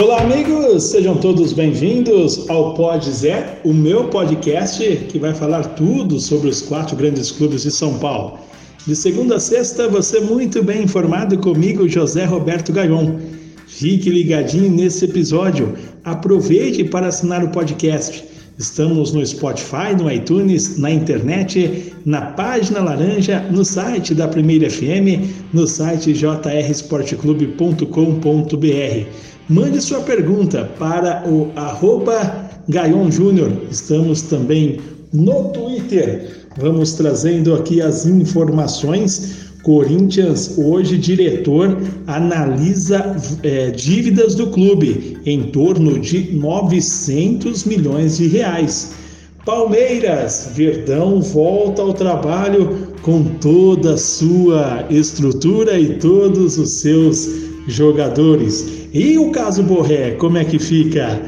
Olá, amigos! Sejam todos bem-vindos ao Pod Zé, o meu podcast que vai falar tudo sobre os quatro grandes clubes de São Paulo. De segunda a sexta, você muito bem informado comigo, José Roberto Gaion. Fique ligadinho nesse episódio. Aproveite para assinar o podcast. Estamos no Spotify, no iTunes, na internet, na página laranja, no site da Primeira FM, no site jrsportclube.com.br. Mande sua pergunta para o arroba Gaion Júnior. Estamos também no Twitter. Vamos trazendo aqui as informações. Corinthians, hoje, diretor, analisa é, dívidas do clube em torno de 900 milhões de reais. Palmeiras, Verdão volta ao trabalho com toda a sua estrutura e todos os seus jogadores. E o caso Borré, como é que fica?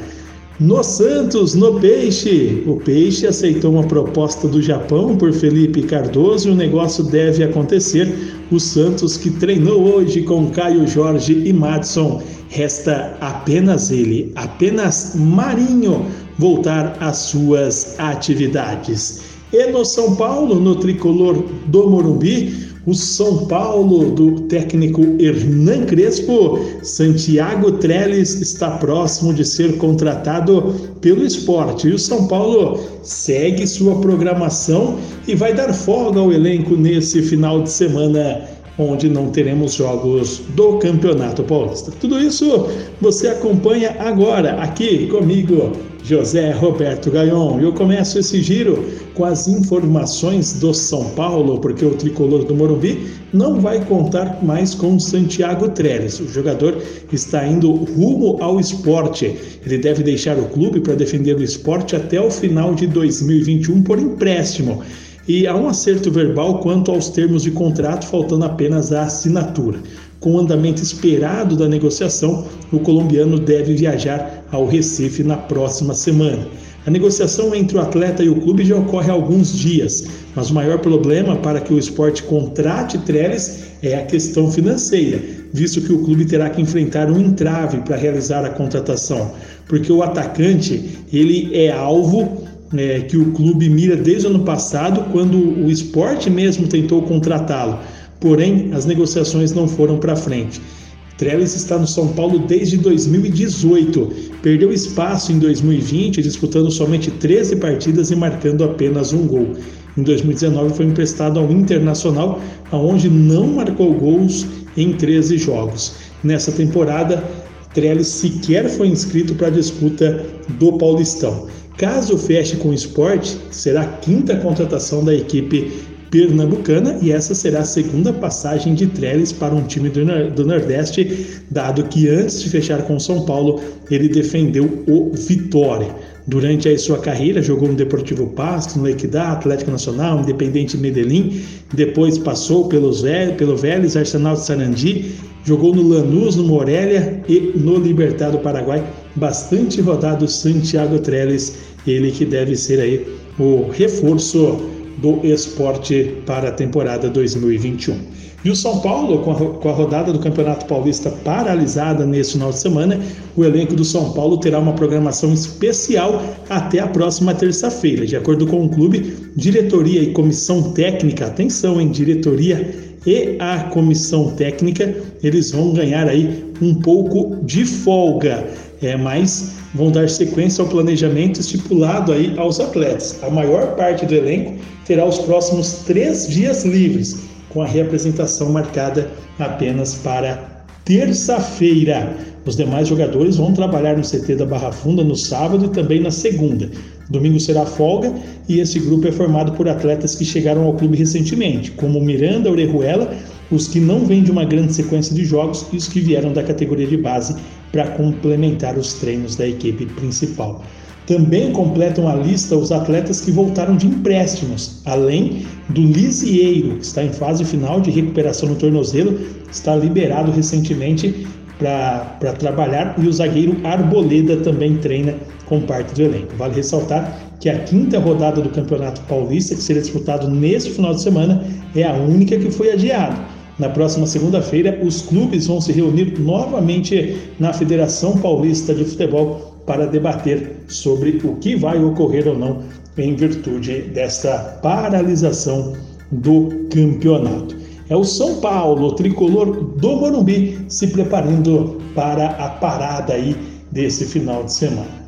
No Santos, no Peixe, o Peixe aceitou uma proposta do Japão por Felipe Cardoso e o negócio deve acontecer. O Santos, que treinou hoje com Caio Jorge e Madison, resta apenas ele, apenas Marinho, voltar às suas atividades. E no São Paulo, no tricolor do Morumbi, o São Paulo do técnico Hernan Crespo, Santiago Trellis está próximo de ser contratado pelo esporte. E o São Paulo segue sua programação e vai dar folga ao elenco nesse final de semana onde não teremos jogos do Campeonato Paulista. Tudo isso você acompanha agora aqui comigo José Roberto Gaion. Eu começo esse giro com as informações do São Paulo, porque o tricolor do Morumbi não vai contar mais com Santiago Trellis. O jogador está indo rumo ao esporte. Ele deve deixar o clube para defender o esporte até o final de 2021 por empréstimo. E há um acerto verbal quanto aos termos de contrato, faltando apenas a assinatura. Com o andamento esperado da negociação, o colombiano deve viajar ao Recife na próxima semana. A negociação entre o atleta e o clube já ocorre há alguns dias, mas o maior problema para que o esporte contrate Trellis é a questão financeira, visto que o clube terá que enfrentar um entrave para realizar a contratação, porque o atacante ele é alvo é, que o clube mira desde o ano passado, quando o esporte mesmo tentou contratá-lo porém as negociações não foram para frente. Trellis está no São Paulo desde 2018. Perdeu espaço em 2020, disputando somente 13 partidas e marcando apenas um gol. Em 2019 foi emprestado ao Internacional, aonde não marcou gols em 13 jogos. Nessa temporada, Trellis sequer foi inscrito para a disputa do Paulistão. Caso feche com o esporte, será a quinta contratação da equipe pernambucana e essa será a segunda passagem de Trellis para um time do Nordeste, dado que antes de fechar com São Paulo, ele defendeu o Vitória. Durante a sua carreira, jogou no Deportivo Pasto, no Equidad, Atlético Nacional, Independente Medellín, depois passou pelos, pelo Vélez, Arsenal de Sarandi, jogou no Lanús, no Morelia e no Libertad do Paraguai. Bastante rodado Santiago Trellis, ele que deve ser aí o reforço do esporte para a temporada 2021. E o São Paulo, com a, com a, rodada do Campeonato Paulista paralisada nesse final de semana, o elenco do São Paulo terá uma programação especial até a próxima terça-feira. De acordo com o clube, diretoria e comissão técnica, atenção, em diretoria e a comissão técnica, eles vão ganhar aí um pouco de folga. É, mas vão dar sequência ao planejamento estipulado aí aos atletas. A maior parte do elenco terá os próximos três dias livres, com a reapresentação marcada apenas para terça-feira. Os demais jogadores vão trabalhar no CT da Barra Funda no sábado e também na segunda. Domingo será folga e esse grupo é formado por atletas que chegaram ao clube recentemente, como Miranda Orejuela, os que não vêm de uma grande sequência de jogos e os que vieram da categoria de base para complementar os treinos da equipe principal. Também completam a lista os atletas que voltaram de empréstimos, além do Lisieiro, que está em fase final de recuperação no tornozelo, está liberado recentemente para trabalhar, e o zagueiro Arboleda também treina com parte do elenco. Vale ressaltar que a quinta rodada do Campeonato Paulista, que será disputado neste final de semana, é a única que foi adiada. Na próxima segunda-feira, os clubes vão se reunir novamente na Federação Paulista de Futebol para debater sobre o que vai ocorrer ou não em virtude desta paralisação do campeonato. É o São Paulo, o tricolor do Morumbi, se preparando para a parada aí desse final de semana.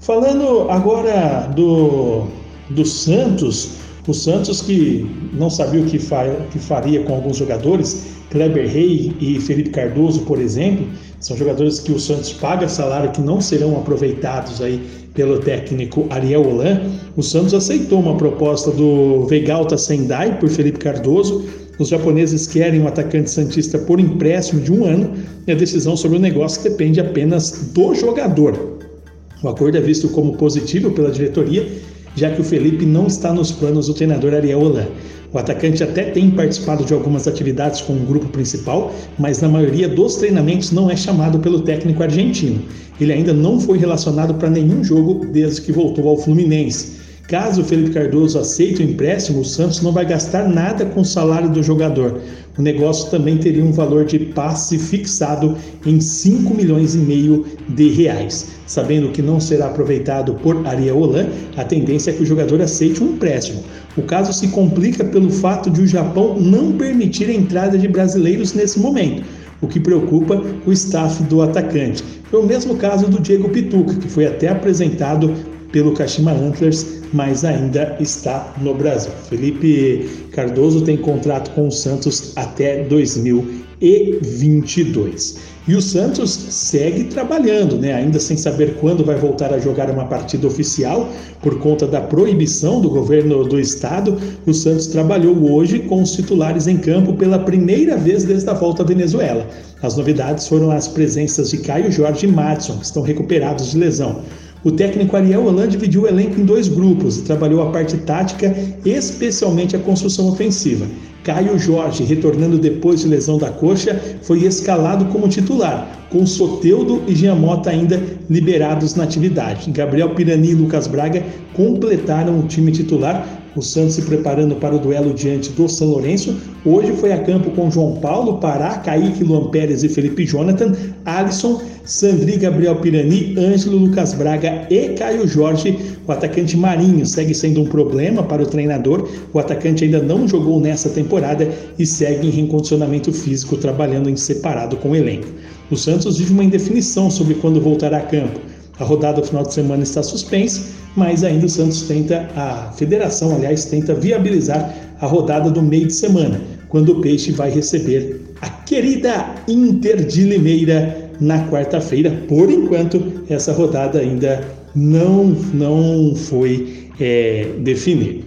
Falando agora do, do Santos, o Santos que não sabia o que, fa que faria com alguns jogadores, Kleber Rey e Felipe Cardoso, por exemplo, são jogadores que o Santos paga salário que não serão aproveitados aí pelo técnico Ariel Holan. O Santos aceitou uma proposta do Vegalta Sendai por Felipe Cardoso. Os japoneses querem um atacante santista por empréstimo de um ano e a decisão sobre o negócio depende apenas do jogador. O acordo é visto como positivo pela diretoria, já que o Felipe não está nos planos do treinador Ariel Holan. O atacante até tem participado de algumas atividades com o grupo principal, mas na maioria dos treinamentos não é chamado pelo técnico argentino. Ele ainda não foi relacionado para nenhum jogo desde que voltou ao Fluminense. Caso o Felipe Cardoso aceite o empréstimo, o Santos não vai gastar nada com o salário do jogador. O negócio também teria um valor de passe fixado em 5 milhões e meio de reais. Sabendo que não será aproveitado por Ariel Holan, a tendência é que o jogador aceite um empréstimo. O caso se complica pelo fato de o Japão não permitir a entrada de brasileiros nesse momento, o que preocupa o staff do atacante. Foi o mesmo caso do Diego Pituca, que foi até apresentado pelo Kashima Antlers, mas ainda está no Brasil. Felipe Cardoso tem contrato com o Santos até 2022. E o Santos segue trabalhando, né? ainda sem saber quando vai voltar a jogar uma partida oficial, por conta da proibição do governo do estado. O Santos trabalhou hoje com os titulares em campo pela primeira vez desde a volta à Venezuela. As novidades foram as presenças de Caio Jorge e Madison, que estão recuperados de lesão. O técnico Ariel Holan dividiu o elenco em dois grupos e trabalhou a parte tática, especialmente a construção ofensiva. Caio Jorge, retornando depois de lesão da coxa, foi escalado como titular, com Soteudo e Giamota ainda liberados na atividade. Gabriel Pirani e Lucas Braga completaram o time titular, o Santos se preparando para o duelo diante do São Lourenço. Hoje foi a campo com João Paulo, Pará, Kaique, Luan Pérez e Felipe Jonathan, Alisson, Sandri, Gabriel Pirani, Ângelo, Lucas Braga e Caio Jorge. O atacante Marinho segue sendo um problema para o treinador. O atacante ainda não jogou nessa temporada e segue em recondicionamento físico, trabalhando em separado com o elenco. O Santos vive uma indefinição sobre quando voltará a campo. A rodada do final de semana está suspensa, mas ainda o Santos tenta, a federação, aliás, tenta viabilizar a rodada do meio de semana, quando o Peixe vai receber a querida Inter de Limeira na quarta-feira. Por enquanto, essa rodada ainda não, não foi é, definida.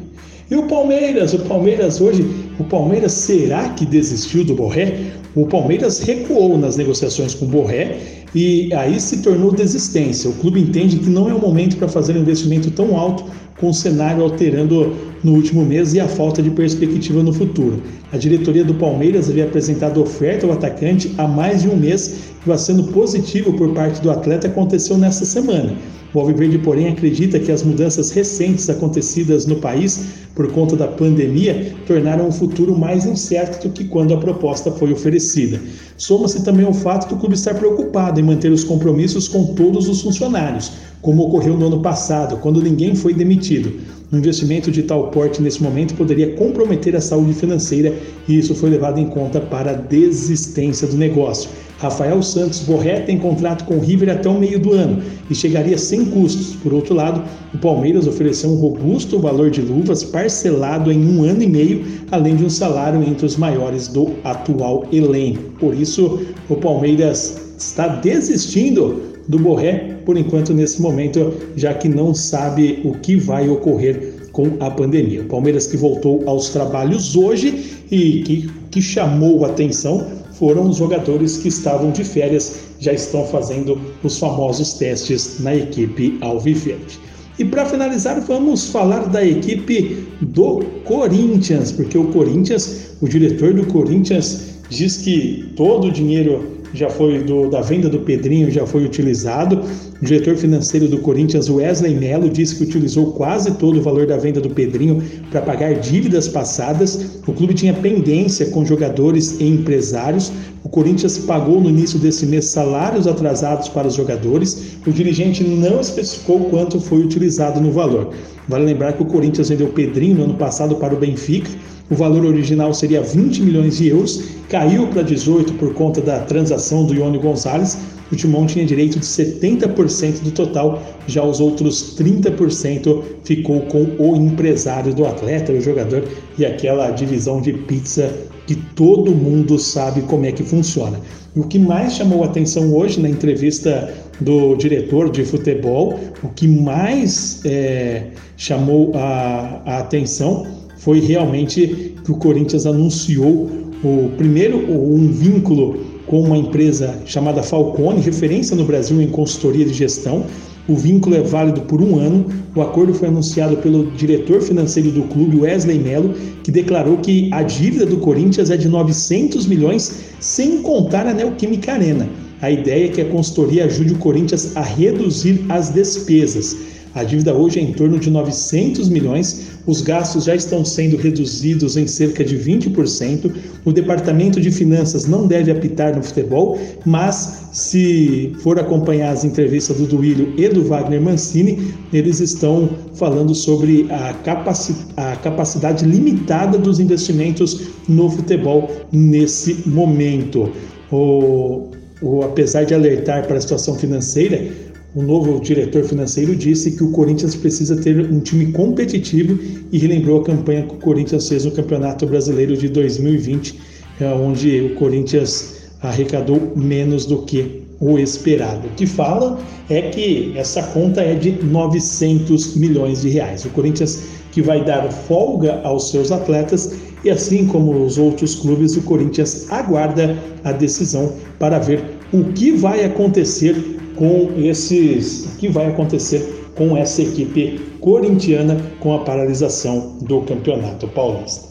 E o Palmeiras, o Palmeiras hoje, o Palmeiras será que desistiu do Borré? O Palmeiras recuou nas negociações com o Borré e aí se tornou desistência. O clube entende que não é o momento para fazer um investimento tão alto com o cenário alterando no último mês e a falta de perspectiva no futuro. A diretoria do Palmeiras havia apresentado oferta ao atacante há mais de um mês e o aceno positivo por parte do atleta aconteceu nesta semana. O Alviverde, porém, acredita que as mudanças recentes acontecidas no país por conta da pandemia tornaram o futuro mais incerto do que quando a proposta foi oferecida. Soma-se também o fato do clube estar preocupado em manter os compromissos com todos os funcionários, como ocorreu no ano passado, quando ninguém foi demitido. Um investimento de tal porte nesse momento poderia comprometer a saúde financeira e isso foi levado em conta para a desistência do negócio. Rafael Santos Borré tem contrato com o River até o meio do ano e chegaria sem custos. Por outro lado, o Palmeiras ofereceu um robusto valor de luvas parcelado em um ano e meio, além de um salário entre os maiores do atual elenco. Por isso, o Palmeiras está desistindo do Borré, por enquanto, nesse momento, já que não sabe o que vai ocorrer com a pandemia. O Palmeiras que voltou aos trabalhos hoje e que, que chamou a atenção foram os jogadores que estavam de férias, já estão fazendo os famosos testes na equipe Alviverde. E para finalizar, vamos falar da equipe do Corinthians, porque o Corinthians, o diretor do Corinthians diz que todo o dinheiro já foi do, da venda do Pedrinho já foi utilizado. O diretor financeiro do Corinthians, Wesley Melo, disse que utilizou quase todo o valor da venda do Pedrinho para pagar dívidas passadas. O clube tinha pendência com jogadores e empresários. O Corinthians pagou no início desse mês salários atrasados para os jogadores. O dirigente não especificou quanto foi utilizado no valor. Vale lembrar que o Corinthians vendeu Pedrinho no ano passado para o Benfica. O valor original seria 20 milhões de euros, caiu para 18 por conta da transação do Ione Gonzalez. O Timão tinha direito de 70% do total, já os outros 30% ficou com o empresário do atleta, o jogador, e aquela divisão de pizza que todo mundo sabe como é que funciona. E o que mais chamou a atenção hoje na entrevista do diretor de futebol, o que mais é, chamou a, a atenção foi realmente que o Corinthians anunciou o primeiro um vínculo com uma empresa chamada Falcone, referência no Brasil em consultoria de gestão. O vínculo é válido por um ano. O acordo foi anunciado pelo diretor financeiro do clube, Wesley Mello, que declarou que a dívida do Corinthians é de 900 milhões, sem contar a Neoquímica Arena. A ideia é que a consultoria ajude o Corinthians a reduzir as despesas. A dívida hoje é em torno de 900 milhões, os gastos já estão sendo reduzidos em cerca de 20%. O departamento de finanças não deve apitar no futebol, mas se for acompanhar as entrevistas do Duílio e do Wagner Mancini, eles estão falando sobre a, capaci a capacidade limitada dos investimentos no futebol nesse momento. O, o, apesar de alertar para a situação financeira, o novo diretor financeiro disse que o Corinthians precisa ter um time competitivo e relembrou a campanha que o Corinthians fez no Campeonato Brasileiro de 2020, é, onde o Corinthians arrecadou menos do que o esperado. O que falam é que essa conta é de 900 milhões de reais. O Corinthians que vai dar folga aos seus atletas e assim como os outros clubes, o Corinthians aguarda a decisão para ver o que vai acontecer com esses o que vai acontecer com essa equipe corintiana com a paralisação do Campeonato Paulista.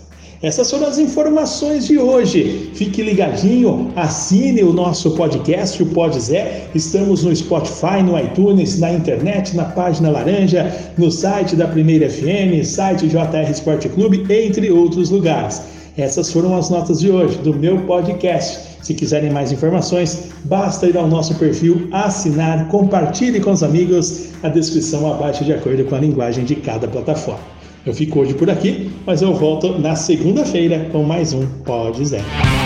Essas foram as informações de hoje. Fique ligadinho, assine o nosso podcast, o Pod Zé. Estamos no Spotify, no iTunes, na internet, na página Laranja, no site da Primeira FM, site JR Esporte Clube, entre outros lugares. Essas foram as notas de hoje do meu podcast. Se quiserem mais informações, basta ir ao nosso perfil, assinar, compartilhe com os amigos a descrição abaixo de acordo com a linguagem de cada plataforma. Eu fico hoje por aqui, mas eu volto na segunda-feira com mais um Pode Zé.